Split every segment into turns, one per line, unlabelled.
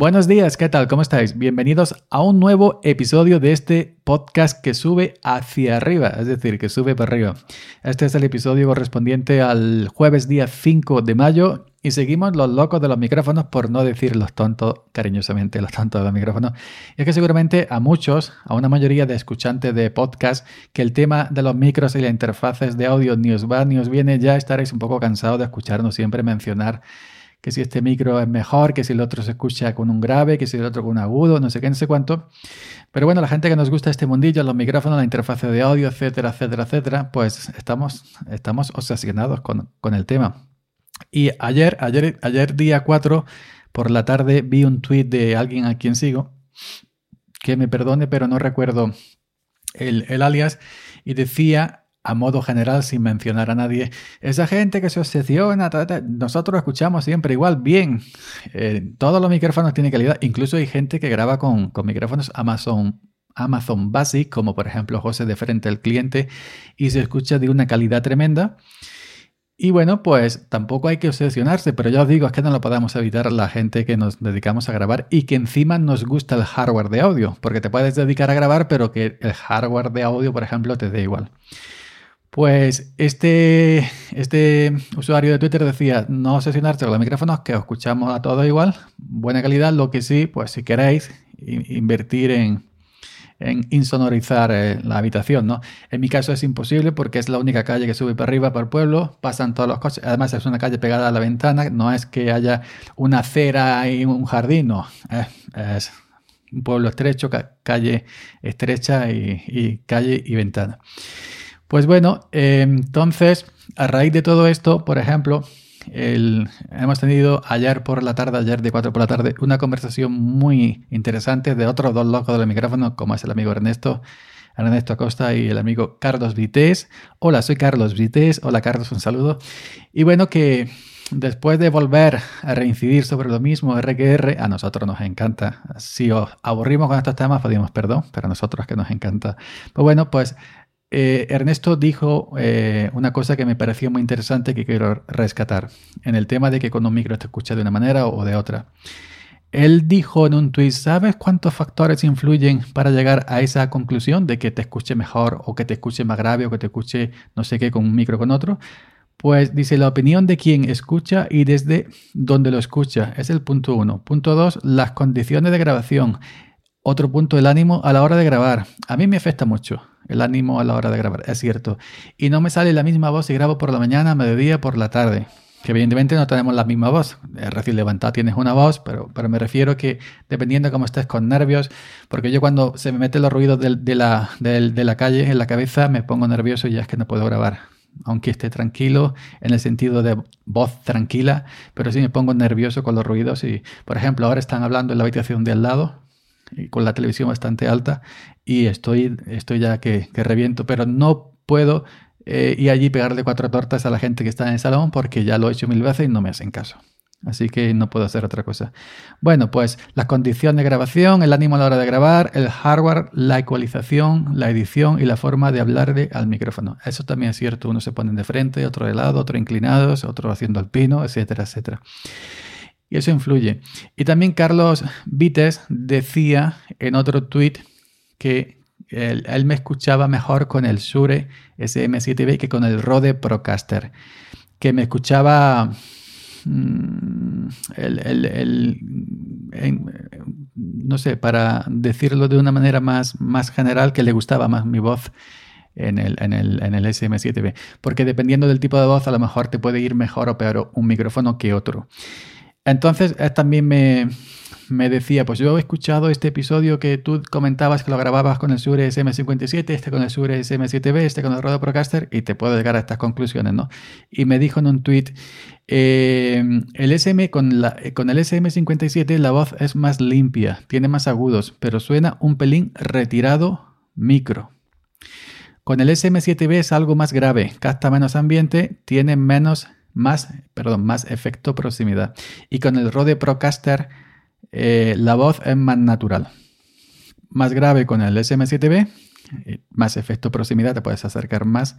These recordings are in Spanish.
Buenos días, ¿qué tal? ¿Cómo estáis? Bienvenidos a un nuevo episodio de este podcast que sube hacia arriba, es decir, que sube para arriba. Este es el episodio correspondiente al jueves día 5 de mayo y seguimos los locos de los micrófonos, por no decir los tontos, cariñosamente, los tontos de los micrófonos. Y es que seguramente a muchos, a una mayoría de escuchantes de podcast, que el tema de los micros y las interfaces de audio ni os va ni os viene, ya estaréis un poco cansados de escucharnos siempre mencionar que si este micro es mejor, que si el otro se escucha con un grave, que si el otro con un agudo, no sé qué, no sé cuánto. Pero bueno, la gente que nos gusta este mundillo, los micrófonos, la interfaz de audio, etcétera, etcétera, etcétera, pues estamos, estamos obsesionados con, con el tema. Y ayer, ayer, ayer día 4, por la tarde, vi un tweet de alguien a quien sigo, que me perdone, pero no recuerdo el, el alias, y decía a modo general, sin mencionar a nadie, esa gente que se obsesiona, nosotros escuchamos siempre igual, bien. Eh, todos los micrófonos tienen calidad, incluso hay gente que graba con, micrófonos Amazon, Amazon Basic, como por ejemplo José de frente al cliente, y se escucha de una calidad tremenda. Y bueno, pues tampoco hay que obsesionarse, pero ya os digo, es que no lo podemos evitar la gente que nos dedicamos a grabar y que encima nos gusta el hardware de audio, porque te puedes dedicar a grabar, pero que el hardware de audio, por ejemplo, te dé igual. Pues este, este usuario de Twitter decía, no obsesionarse con los micrófonos, que escuchamos a todos igual, buena calidad, lo que sí, pues si queréis invertir en, insonorizar eh, la habitación, ¿no? En mi caso es imposible porque es la única calle que sube para arriba, para el pueblo, pasan todos los coches, además es una calle pegada a la ventana, no es que haya una acera y un jardín, no, es un pueblo estrecho, calle estrecha y calle y ventana. Pues bueno, eh, entonces, a raíz de todo esto, por ejemplo, hemos tenido ayer por la tarde, ayer de 4 por la tarde, una conversación muy interesante de otros dos locos del micrófono, como es el amigo Ernesto, Ernesto Acosta y el amigo Carlos Vités. Hola, soy Carlos Vités. Hola Carlos, un saludo. Y bueno, que después de volver a reincidir sobre lo mismo, RQR, a nosotros nos encanta. Si os aburrimos con estos temas, pedimos perdón, pero a nosotros que nos encanta. Pues bueno, pues eh, Ernesto dijo eh, una cosa que me pareció muy interesante que quiero rescatar en el tema de que con un micro te escucha de una manera o de otra. Él dijo en un tweet, ¿sabes cuántos factores influyen para llegar a esa conclusión de que te escuche mejor o que te escuche más grave o que te escuche no sé qué con un micro con otro? Pues dice la opinión de quien escucha y desde dónde lo escucha. Es el punto uno. Punto dos, las condiciones de grabación. Otro punto, el ánimo a la hora de grabar. A mí me afecta mucho el ánimo a la hora de grabar, es cierto. Y no me sale la misma voz si grabo por la mañana, mediodía, por la tarde. Que evidentemente no tenemos la misma voz. Recién levantado tienes una voz, pero, pero me refiero que dependiendo de cómo estés con nervios, porque yo cuando se me meten los ruidos de, la, de la calle en la cabeza me pongo nervioso y ya es que no puedo grabar aunque esté tranquilo en el sentido de voz tranquila, pero sí me pongo nervioso con los ruidos y, por ejemplo, ahora están hablando en la habitación de al lado con la televisión bastante alta y estoy, estoy ya que, reviento, pero no puedo eh, ir allí pegarle cuatro tortas a la gente que está en el salón porque ya lo he hecho mil veces y no me hacen caso. Así que no puedo hacer otra cosa. Bueno, pues las condiciones de grabación, el ánimo a la hora de grabar, el hardware, la ecualización, la edición y la forma de hablarle al micrófono. Eso también es cierto. Uno se pone de frente, otro de lado, otro inclinados, otro haciendo alpino, etcétera, etcétera y eso influye. Y también Carlos Vites decía en otro tweet que él, me escuchaba mejor con el Shure SM7B que con el Rode Procaster, que me escuchaba mm, el, no sé, para decirlo de una manera más, más general, que le gustaba más mi voz en el, en, el, en el SM7B. Porque dependiendo del tipo de voz, a lo mejor te puede ir mejor o peor un micrófono que otro. Entonces, también me, decía, pues yo he escuchado este episodio que tú comentabas que lo grababas con el Shure SM57, este con el Shure SM7B, este con el Rode Procaster, y te puedo llegar a estas conclusiones, ¿no? Y me dijo en un tweet, eh, el SM con, la, con el SM57 la voz es más limpia, tiene más agudos, pero suena un pelín retirado micro. Con el SM7B es algo más grave, capta menos ambiente, tiene menos más, perdón, más efecto proximidad. Y con el Rode Procaster eh, la voz es más natural. Más grave con el SM7B, eh, más efecto proximidad, te puedes acercar más.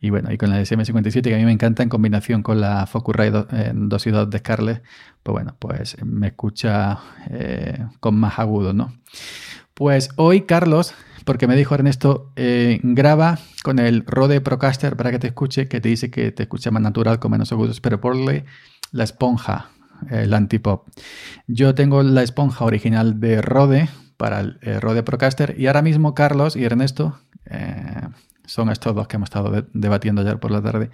Y bueno, y con el SM57 que a mí me encanta en combinación con la Focusrite 2 y 2 de Scarlett, pues bueno, pues me escucha eh, con más agudo, ¿no? Pues hoy Carlos, porque me dijo Ernesto, graba con el Rode Procaster para que te escuche, que te dice que te escucha más natural con menos agudos, pero ponle la esponja el antipop. Yo tengo la esponja original de Rode para el eh, Rode Procaster y ahora mismo Carlos y Ernesto, eh, son estos dos que hemos estado debatiendo ayer por la tarde,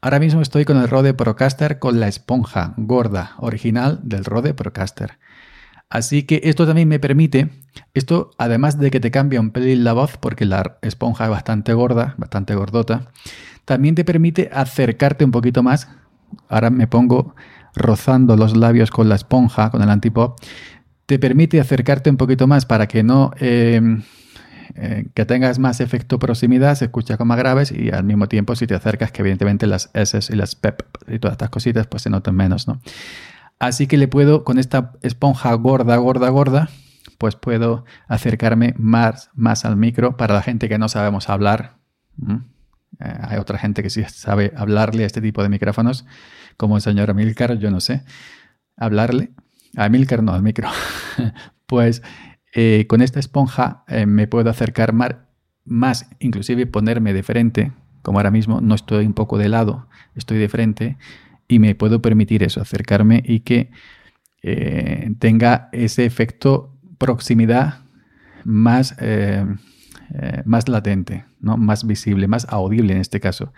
ahora mismo estoy con el Rode Procaster con la esponja gorda original del Rode Procaster. Así que esto también me permite, esto además de que te cambia un pelín la voz porque la esponja es bastante gorda, bastante gordota, también te permite acercarte un poquito más. Ahora me pongo rozando los labios con la esponja, con el antipop, te permite acercarte un poquito más para que no... Em, eh, que tengas más efecto proximidad, se escucha con más graves y al mismo tiempo si te acercas que evidentemente las S y las PEP y todas estas cositas pues se notan menos, ¿no? Así que le puedo, con esta esponja gorda, gorda, gorda, pues puedo acercarme más, más al micro para la gente que no sabemos hablar. Eh, hay otra gente que sí sabe hablarle a este tipo de micrófonos como el señor Amilcar, yo no sé, hablarle. A Amilcar no, al micro. pues eh, con esta esponja eh, me puedo acercar más, inclusive ponerme de frente, como ahora mismo no estoy un poco de lado, estoy de frente y me puedo permitir eso, acercarme y que eh, tenga ese efecto proximidad más, más latente, ¿no? más visible, más audible en este caso.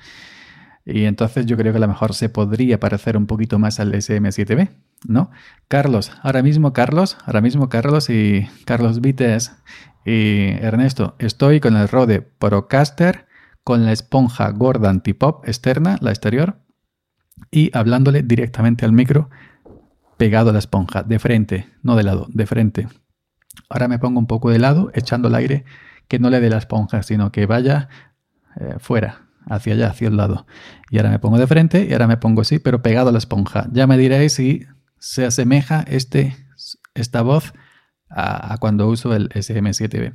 Y entonces yo creo que a lo mejor se podría parecer un poquito más al SM7B, ¿no? Carlos, ahora mismo Carlos, ahora mismo Carlos y Carlos Vites y Ernesto, estoy con el Rode Procaster con la esponja gorda antipop externa, la exterior, y hablándole directamente al micro pegado a la esponja, de frente, no de lado, de frente. Ahora me pongo un poco de lado, echando el aire que no le dé la esponja, sino que vaya eh, fuera, hacia allá, hacia el lado. Y ahora me pongo de frente y ahora me pongo así, pero pegado a la esponja. Ya me diréis si se asemeja este, esta voz a, cuando uso el SM7B.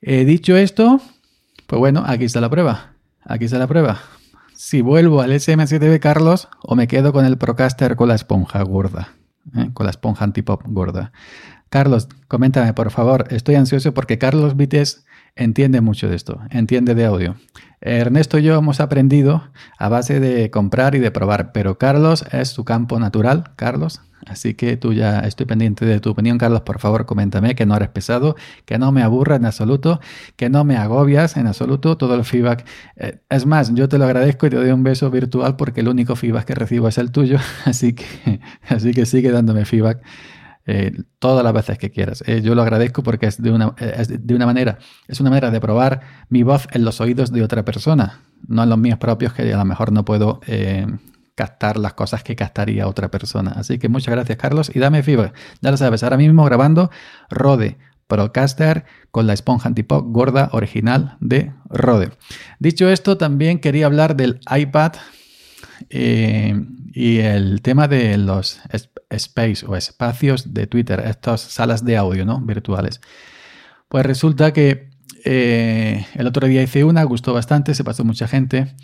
He dicho esto, pues bueno, aquí está la prueba. Aquí está la prueba. Si vuelvo al SM7B Carlos o me quedo con el Procaster con la esponja gorda, ¿eh? con la esponja antipop gorda. Carlos, coméntame por favor. Estoy ansioso porque Carlos Vites entiende mucho de esto, entiende de audio. Ernesto y yo hemos aprendido a base de comprar y de probar, pero Carlos es su campo natural, Carlos. Así que tú ya estoy pendiente de tu opinión, Carlos. Por favor, coméntame que no eres pesado, que no me aburra en absoluto, que no me agobias en absoluto. Todo el feedback. Eh, es más, yo te lo agradezco y te doy un beso virtual porque el único feedback que recibo es el tuyo. Así que, así que sigue dándome feedback. Eh, todas las veces que quieras. Eh, yo lo agradezco porque es de, una, eh, de una manera, es una manera de probar mi voz en los oídos de otra persona, no en los míos propios que a lo mejor no puedo captar las cosas que captaría otra persona. Así que muchas gracias Carlos y dame feedback. Ya lo sabes, ahora mismo grabando Rode Procaster con la esponja antipop gorda original de Rode. Dicho esto, también quería hablar del iPad y el tema de los space o espacios de Twitter, estas salas de audio ¿no? virtuales. Pues resulta que eh, el otro día hice una, gustó bastante, se pasó mucha gente.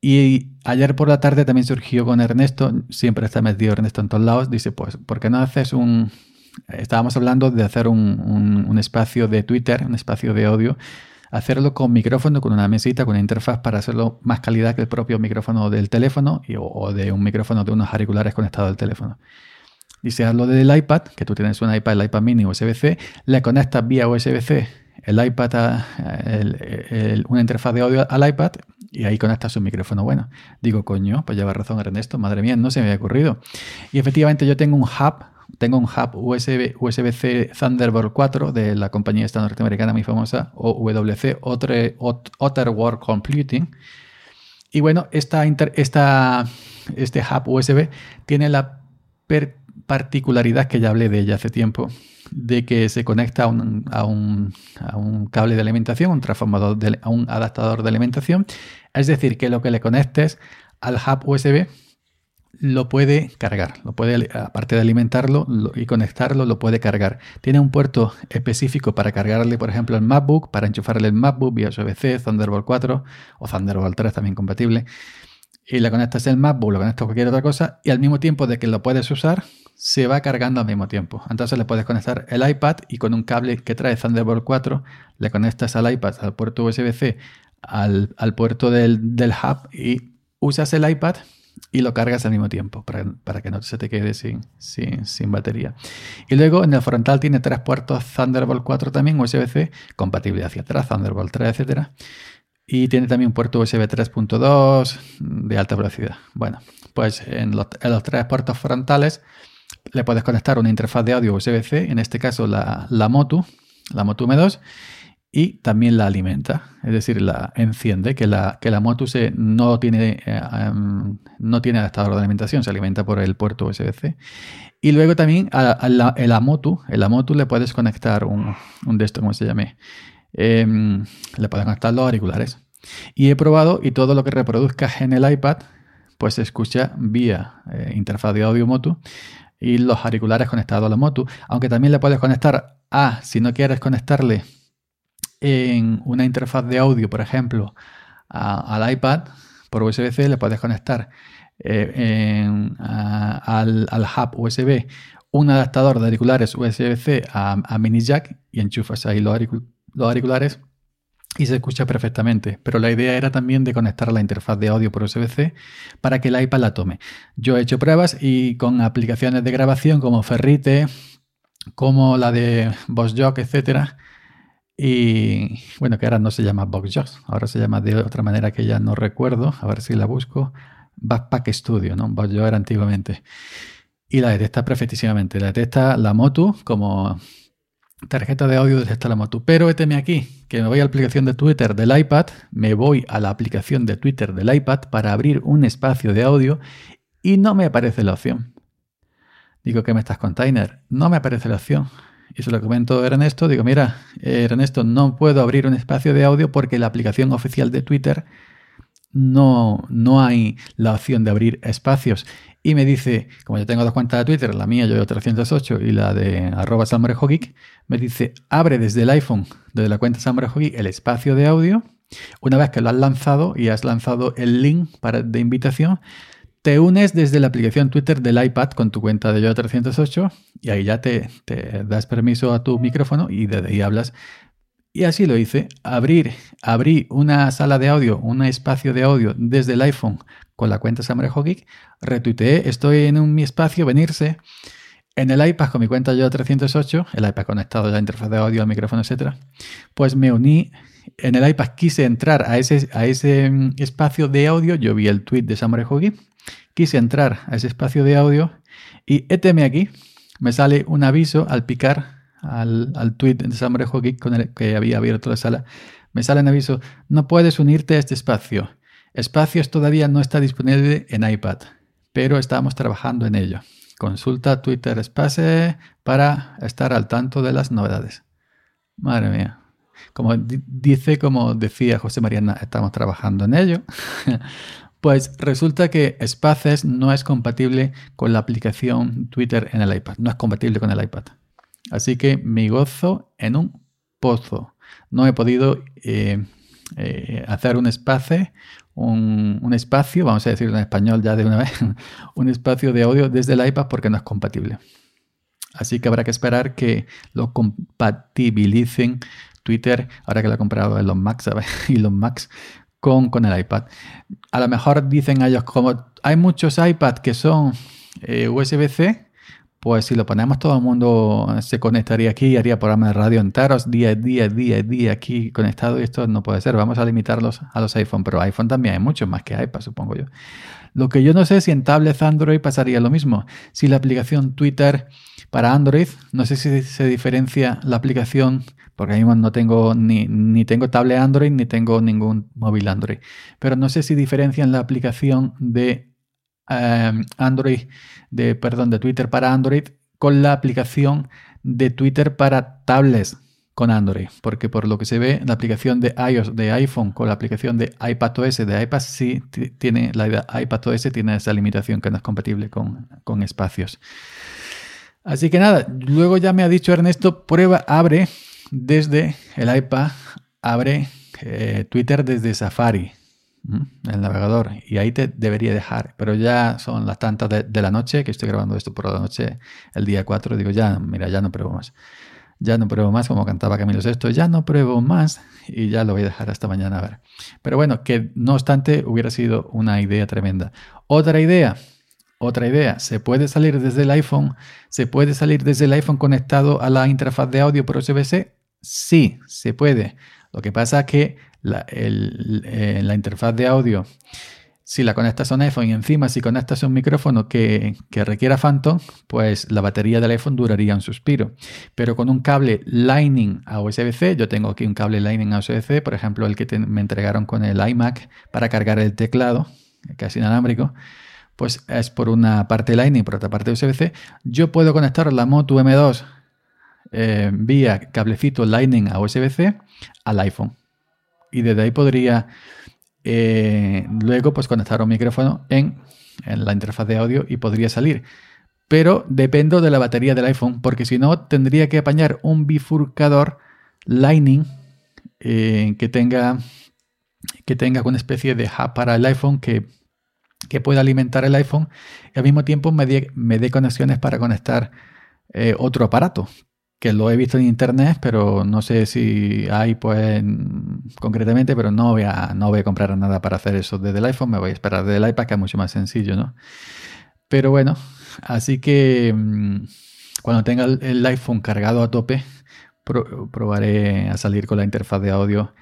Y ayer por la tarde también surgió con Ernesto, siempre está metido Ernesto en todos lados, dice, pues, ¿por qué no haces un... Estábamos hablando de hacer un, un espacio de Twitter, un espacio de audio hacerlo con micrófono, con una mesita, con una interfaz para hacerlo más calidad que el propio micrófono del teléfono o de un micrófono de unos auriculares conectado al teléfono. Dice, hazlo desde el iPad, que tú tienes un iPad, el iPad mini USB-C, le conectas vía USB-C el iPad a una interfaz de audio al iPad y ahí conectas un micrófono bueno. Digo, coño, pues lleva razón Ernesto, madre mía, no se me había ocurrido. Y efectivamente yo tengo un hub tengo un hub USB, USB-C Thunderbolt 4 de la compañía esta norteamericana muy famosa, OWC, Otter World Computing. Y bueno, esta, esta, este hub USB tiene la particularidad que ya hablé de ella hace tiempo, de que se conecta a un, a un, cable de alimentación, un transformador, a un adaptador de alimentación. Es decir, que lo que le conectes al hub USB, lo puede cargar, lo puede, aparte de alimentarlo y conectarlo, lo puede cargar. Tiene un puerto específico para cargarle, por ejemplo, el MacBook, para enchufarle el MacBook vía USB-C, Thunderbolt 4 o Thunderbolt 3 también compatible. Y le conectas el MacBook, lo conectas a cualquier otra cosa y al mismo tiempo de que lo puedes usar, se va cargando al mismo tiempo. Entonces le puedes conectar el iPad y con un cable que trae Thunderbolt 4 le conectas al iPad al puerto USB-C, al, puerto del, del hub y usas el iPad y lo cargas al mismo tiempo para, que no se te quede sin, sin, batería. Y luego en el frontal tiene tres puertos Thunderbolt 4 también, USB-C, compatible hacia atrás, Thunderbolt 3, etc. Y tiene también un puerto USB 3.2 de alta velocidad. Bueno, pues en los, tres puertos frontales le puedes conectar una interfaz de audio USB-C, en este caso la, la Motu, la Motu M2, y también la alimenta, es decir, la enciende, que la, que la Motu se, no, tiene, eh, em, no tiene adaptador de alimentación, se alimenta por el puerto USB-C. Y luego también a, la, el Amotu, el Amotu le puedes conectar un, un de estos, ¿cómo se llame? Em, le puedes conectar los auriculares. Y he probado y todo lo que reproduzcas en el iPad, pues se escucha vía eh, interfaz de audio Motu y los auriculares conectados a la Motu. Aunque también le puedes conectar a, si no quieres conectarle en una interfaz de audio, por ejemplo, al iPad por USB-C, le puedes conectar eh, al, hub USB un adaptador de auriculares USB-C a, mini jack y enchufas ahí los, auriculares y se escucha perfectamente. Pero la idea era también de conectar la interfaz de audio por USB-C para que el iPad la tome. Yo he hecho pruebas y con aplicaciones de grabación como Ferrite, como la de BossJock, etcétera, y bueno, que ahora no se llama BoxJox, ahora se llama de otra manera que ya no recuerdo, a ver si la busco. Backpack Studio, ¿no? BoxJox era antiguamente. Y la detecta perfectísimamente. La detecta la Motu como tarjeta de audio detecta la Motu. Pero éteme aquí, que me voy a la aplicación de Twitter del iPad, me voy a la aplicación de Twitter del iPad para abrir un espacio de audio y no me aparece la opción. Digo, ¿qué me estás container? No me aparece la opción. Y se lo comento a Ernesto, digo, mira, Ernesto, no puedo abrir un espacio de audio porque la aplicación oficial de Twitter no, no hay la opción de abrir espacios. Y me dice, como yo tengo dos cuentas de Twitter, la mía yo 308 y la de arroba Geek, me dice, abre desde el iPhone, desde la cuenta Geek, el espacio de audio. Una vez que lo has lanzado y has lanzado el link para, de invitación, te unes desde la aplicación Twitter del iPad con tu cuenta de Yo308 y ahí ya te, das permiso a tu micrófono y desde ahí hablas. Y así lo hice. Abrir, abrí una sala de audio, un espacio de audio desde el iPhone con la cuenta Geek. Retuiteé, estoy en un, mi espacio, venirse. En el iPad con mi cuenta Yo308, el iPad conectado a la interfaz de audio, al micrófono, etc. Pues me uní en el iPad quise entrar a ese, a ese mm, espacio de audio, yo vi el tweet de Samurai Hogi, quise entrar a ese espacio de audio y éteme aquí, me sale un aviso al picar al, al tweet de Samurai Hogi con el que había abierto la sala, me sale un aviso, no puedes unirte a este espacio. Espacios todavía no está disponible en iPad, pero estamos trabajando en ello. Consulta Twitter Space para estar al tanto de las novedades. Madre mía. Como dice, como decía José Mariana, estamos trabajando en ello. Pues resulta que Spaces no es compatible con la aplicación Twitter en el iPad. No es compatible con el iPad. Así que me gozo en un pozo. No he podido eh, eh, hacer un espacio, un, espacio, vamos a decirlo en español ya de una vez, un espacio de audio desde el iPad porque no es compatible. Así que habrá que esperar que lo compatibilicen Twitter, ahora que lo ha comprado Elon Max, y los Max con, con el iPad. A lo mejor dicen ellos, como hay muchos iPads que son eh, USB-C, pues si lo ponemos todo el mundo se conectaría aquí y haría programas de radio enteros, día, día, día, día aquí conectado y esto no puede ser. Vamos a limitarlos a los iPhone, pero iPhone también hay muchos más que iPad, supongo yo. Lo que yo no sé si en tablets Android pasaría lo mismo. Si la aplicación Twitter para Android, no sé si se diferencia la aplicación porque ahí no tengo ni, ni tengo tablet Android ni tengo ningún móvil Android. Pero no sé si diferencian la aplicación de em, Android, de, perdón, de Twitter para Android con la aplicación de Twitter para tablets. con Android, porque por lo que se ve, la aplicación de iOS de iPhone con la aplicación de iPadOS de iPad sí tiene, la iPadOS tiene esa limitación que no es compatible con, con espacios. Así que nada, luego ya me ha dicho Ernesto, prueba, abre desde el iPad, abre eh, Twitter desde Safari, el navegador, y ahí te debería dejar. Pero ya son las tantas de, la noche, que estoy grabando esto por la noche, el día 4, digo, ya, mira, ya no pruebo más. Ya no pruebo más, como cantaba Camilo Sesto, ya no pruebo más y ya lo voy a dejar hasta mañana a ver. Pero bueno, que no obstante hubiera sido una idea tremenda. Otra idea, otra idea, ¿se puede salir desde el iPhone? ¿Se puede salir desde el iPhone conectado a la interfaz de audio por USB-C? Sí, se puede. Lo que pasa es que la, eh, la interfaz de audio si la conectas a un iPhone y encima si conectas un micrófono que, requiera Phantom, pues la batería del iPhone duraría un suspiro. Pero con un cable Lightning a USB-C, yo tengo aquí un cable Lightning a USB-C, por ejemplo el que me entregaron con el iMac para cargar el teclado, casi inalámbrico, pues es por una parte Lightning, por otra parte USB-C. Yo puedo conectar la Moto M2 eh, vía cablecito Lightning a USB-C al iPhone. Y desde ahí podría eh, luego, pues conectar un micrófono en, la interfaz de audio y podría salir. Pero dependo de la batería del iPhone, porque si no, tendría que apañar un bifurcador Lightning eh, que tenga que tenga una especie de hub para el iPhone que, pueda alimentar el iPhone y al mismo tiempo me dé, conexiones para conectar eh, otro aparato que lo he visto en internet, pero no sé si hay pues concretamente, pero no voy a, no voy a comprar nada para hacer eso desde el iPhone, me voy a esperar desde el iPad, que es mucho más sencillo, ¿no? Pero bueno, así que mm, cuando tenga el, iPhone cargado a tope, probaré a salir con la interfaz de audio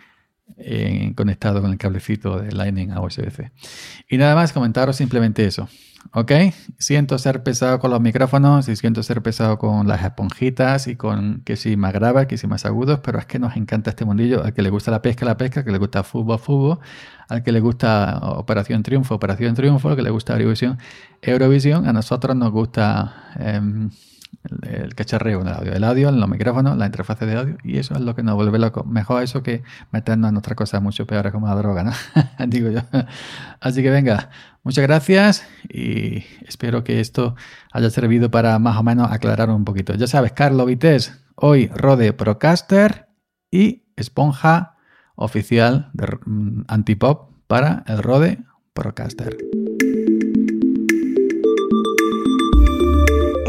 conectado con el cablecito de Lightning a USB-C. Y nada más comentaros simplemente eso. ¿ok? Siento ser pesado con los micrófonos y siento ser pesado con las esponjitas y con que si más grave, que si más agudos, pero es que nos encanta este mundillo. Al que le gusta la pesca, la pesca, al que le gusta fútbol, fútbol, al que le gusta Operación Triunfo, Operación Triunfo, al que le gusta Eurovisión, Eurovisión, a nosotros nos gusta... Em, el, cacharreo en el audio, el audio, los micrófonos, la interfaz de audio, y eso es lo que nos vuelve loco. Mejor eso que meternos en otra cosa mucho peor como la droga, ¿no? Así que venga, muchas gracias y espero que esto haya servido para más o menos aclarar un poquito. Ya sabes, Carlos Vites, hoy Rode Procaster y esponja oficial de mm, Antipop para el Rode Procaster.